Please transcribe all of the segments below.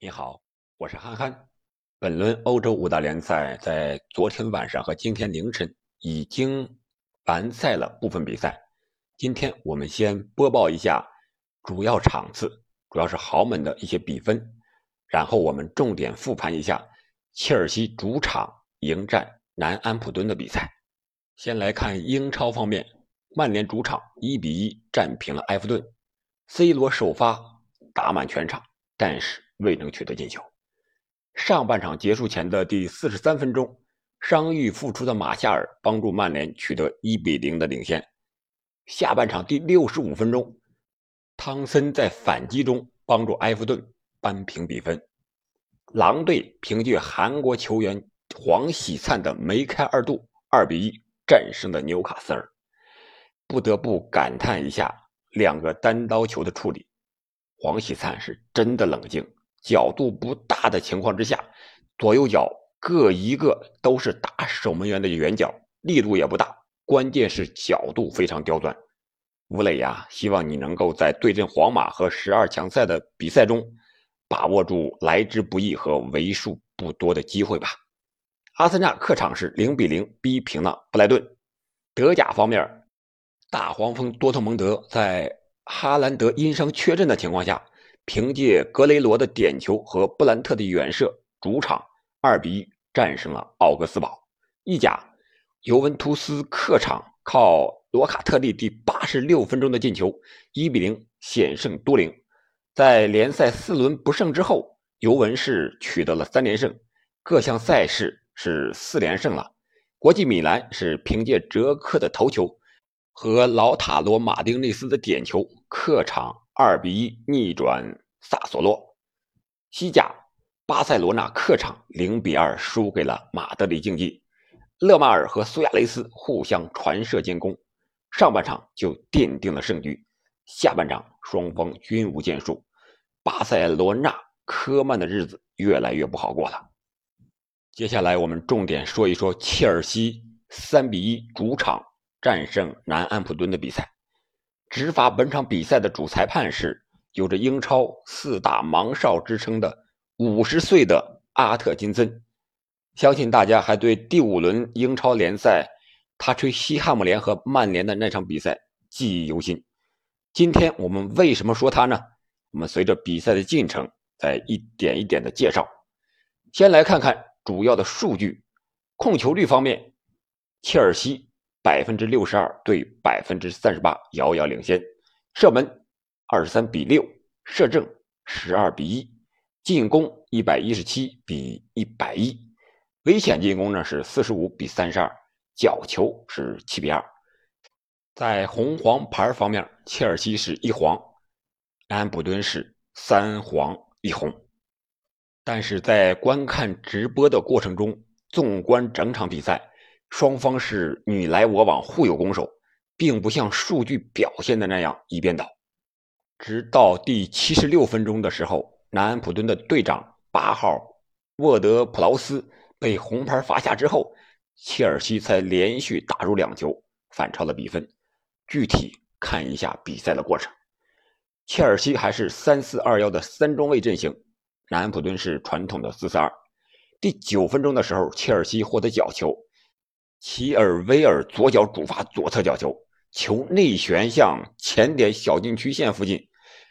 你好，我是憨憨。本轮欧洲五大联赛在昨天晚上和今天凌晨已经完赛了部分比赛。今天我们先播报一下主要场次，主要是豪门的一些比分，然后我们重点复盘一下切尔西主场迎战南安普敦的比赛。先来看英超方面，曼联主场一比一战平了埃弗顿，C 罗首发打满全场，但是。未能取得进球。上半场结束前的第四十三分钟，伤愈复出的马夏尔帮助曼联取得一比零的领先。下半场第六十五分钟，汤森在反击中帮助埃弗顿扳平比分。狼队凭借韩国球员黄喜灿的梅开二度，二比一战胜了纽卡斯尔。不得不感叹一下两个单刀球的处理，黄喜灿是真的冷静。角度不大的情况之下，左右脚各一个都是打守门员的远角，力度也不大，关键是角度非常刁钻。吴磊呀，希望你能够在对阵皇马和十二强赛的比赛中，把握住来之不易和为数不多的机会吧。阿森纳客场是零比零逼平了布莱顿。德甲方面，大黄蜂多特蒙德在哈兰德因伤缺阵的情况下。凭借格雷罗的点球和布兰特的远射，主场二比一战胜了奥格斯堡。意甲，尤文图斯客场靠罗卡特利第八十六分钟的进球，一比零险胜都灵。在联赛四轮不胜之后，尤文是取得了三连胜，各项赛事是四连胜了。国际米兰是凭借哲科的头球和劳塔罗马丁内斯的点球，客场。二比一逆转萨索洛，西甲巴塞罗那客场零比二输给了马德里竞技，勒马尔和苏亚雷斯互相传射建功，上半场就奠定了胜局，下半场双方均无建树，巴塞罗那科曼的日子越来越不好过了。接下来我们重点说一说切尔西三比一主场战胜南安普敦的比赛。执法本场比赛的主裁判是有着英超四大盲哨之称的五十岁的阿特金森。相信大家还对第五轮英超联赛他吹西汉姆联和曼联的那场比赛记忆犹新。今天我们为什么说他呢？我们随着比赛的进程再一点一点的介绍。先来看看主要的数据，控球率方面，切尔西。百分之六十二对百分之三十八，遥遥领先。射门二十三比六，射正十二比一，进攻一百一十七比一百一，危险进攻呢是四十五比三十二，角球是七比二。在红黄牌方面，切尔西是一黄，安普敦是三黄一红。但是在观看直播的过程中，纵观整场比赛。双方是你来我往，互有攻守，并不像数据表现的那样一边倒。直到第七十六分钟的时候，南安普敦的队长八号沃德普劳斯被红牌罚下之后，切尔西才连续打入两球，反超了比分。具体看一下比赛的过程，切尔西还是三四二幺的三中卫阵型，南安普敦是传统的四四二。第九分钟的时候，切尔西获得角球。齐尔维尔左脚主罚左侧角球，球内旋向前点小禁区线附近，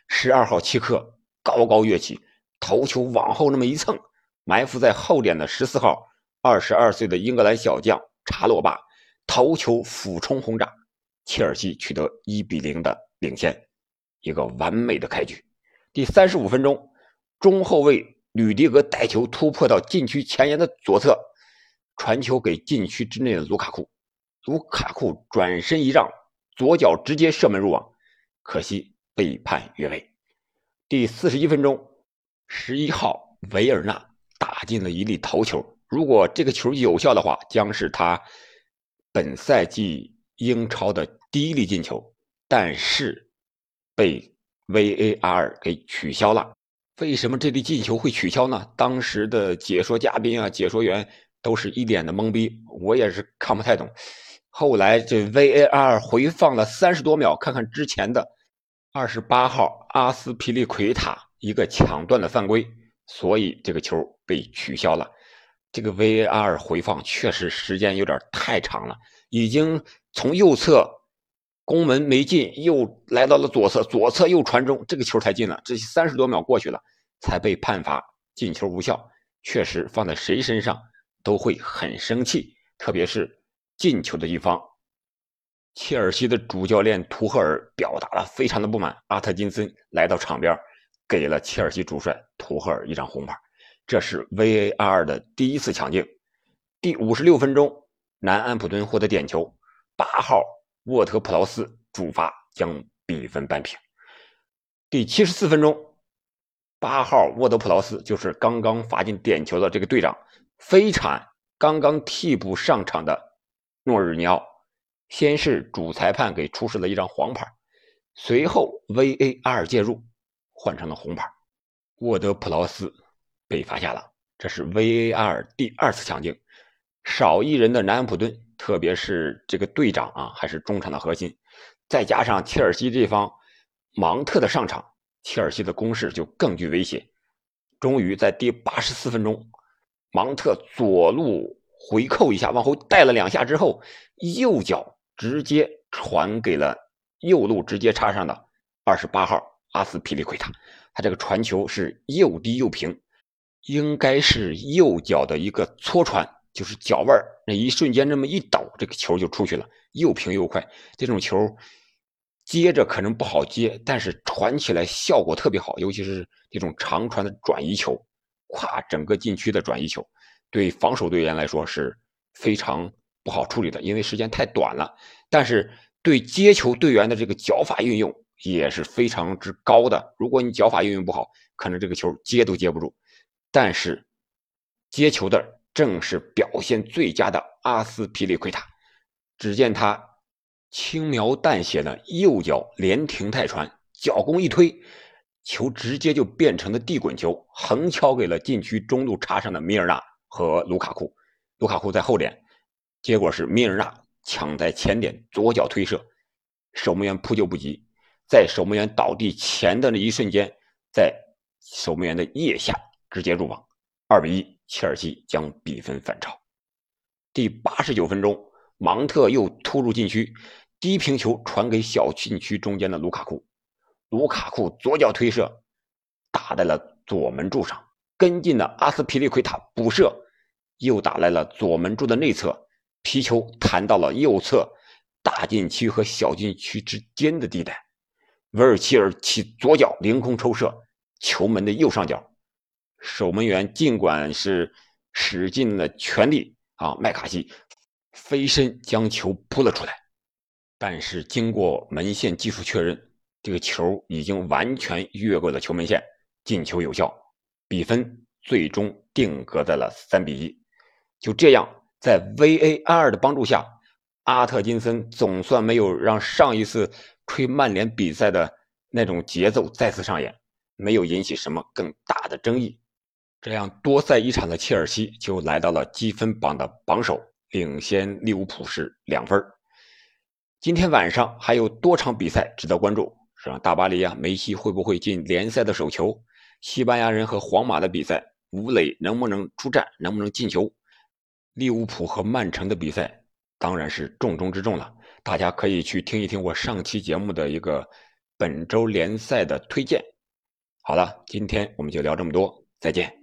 十二号齐克高高跃起，头球往后那么一蹭，埋伏在后点的十四号二十二岁的英格兰小将查洛巴头球俯冲轰炸，切尔西取得一比零的领先，一个完美的开局。第三十五分钟，中后卫吕迪格带球突破到禁区前沿的左侧。传球给禁区之内的卢卡库，卢卡库转身一让，左脚直接射门入网，可惜被判越位。第四十一分钟，十一号维尔纳打进了一粒头球，如果这个球有效的话，将是他本赛季英超的第一粒进球，但是被 VAR 给取消了。为什么这粒进球会取消呢？当时的解说嘉宾啊，解说员。都是一脸的懵逼，我也是看不太懂。后来这 VAR 回放了三十多秒，看看之前的二十八号阿斯皮利奎塔一个抢断的犯规，所以这个球被取消了。这个 VAR 回放确实时间有点太长了，已经从右侧攻门没进，又来到了左侧，左侧又传中，这个球才进了。这三十多秒过去了，才被判罚进球无效。确实放在谁身上都会很生气，特别是进球的一方。切尔西的主教练图赫尔表达了非常的不满，阿特金森来到场边，给了切尔西主帅图赫尔一张红牌。这是 VAR 的第一次抢镜。第五十六分钟，南安普敦获得点球，八号沃特普劳斯主罚将比分扳平。第七十四分钟，八号沃德普劳斯就是刚刚罚进点球的这个队长，飞铲刚刚替补上场的诺日尼奥。先是主裁判给出示了一张黄牌，随后 VAR 介入，换成了红牌，沃德普劳斯被罚下了。这是 VAR 第二次抢镜，少一人的南安普顿，特别是这个队长啊，还是中场的核心，再加上切尔西这方芒特的上场，切尔西的攻势就更具威胁。终于在第八十四分钟，芒特左路回扣一下，往后带了两下之后，右脚。直接传给了右路直接插上的二十八号阿斯皮利奎塔，他这个传球是又低又平，应该是右脚的一个搓传，就是脚腕那一瞬间这么一抖，这个球就出去了，又平又快。这种球接着可能不好接，但是传起来效果特别好，尤其是这种长传的转移球，跨整个禁区的转移球，对防守队员来说是非常。不好处理的，因为时间太短了。但是对接球队员的这个脚法运用也是非常之高的。如果你脚法运用不好，可能这个球接都接不住。但是接球的正是表现最佳的阿斯皮利奎塔。只见他轻描淡写的右脚连停带传，脚弓一推，球直接就变成了地滚球，横敲给了禁区中路插上的米尔纳和卢卡库。卢卡库在后点。结果是米尔纳抢在前点左脚推射，守门员扑救不及，在守门员倒地前的那一瞬间，在守门员的腋下直接入网，二比一，切尔西将比分反超。第八十九分钟，芒特又突入禁区，低平球传给小禁区中间的卢卡库，卢卡库左脚推射，打在了左门柱上，跟进的阿斯皮利奎塔补射，又打来了左门柱的内侧。皮球弹到了右侧大禁区和小禁区之间的地带，维尔切尔起左脚凌空抽射，球门的右上角，守门员尽管是使尽了全力啊，麦卡锡飞身将球扑了出来，但是经过门线技术确认，这个球已经完全越过了球门线，进球有效，比分最终定格在了三比一，就这样。在 VAR 的帮助下，阿特金森总算没有让上一次吹曼联比赛的那种节奏再次上演，没有引起什么更大的争议。这样多赛一场的切尔西就来到了积分榜的榜首，领先利物浦是两分。今天晚上还有多场比赛值得关注，是吧？大巴黎啊，梅西会不会进联赛的首球？西班牙人和皇马的比赛，吴磊能不能出战？能不能进球？利物浦和曼城的比赛当然是重中之重了，大家可以去听一听我上期节目的一个本周联赛的推荐。好了，今天我们就聊这么多，再见。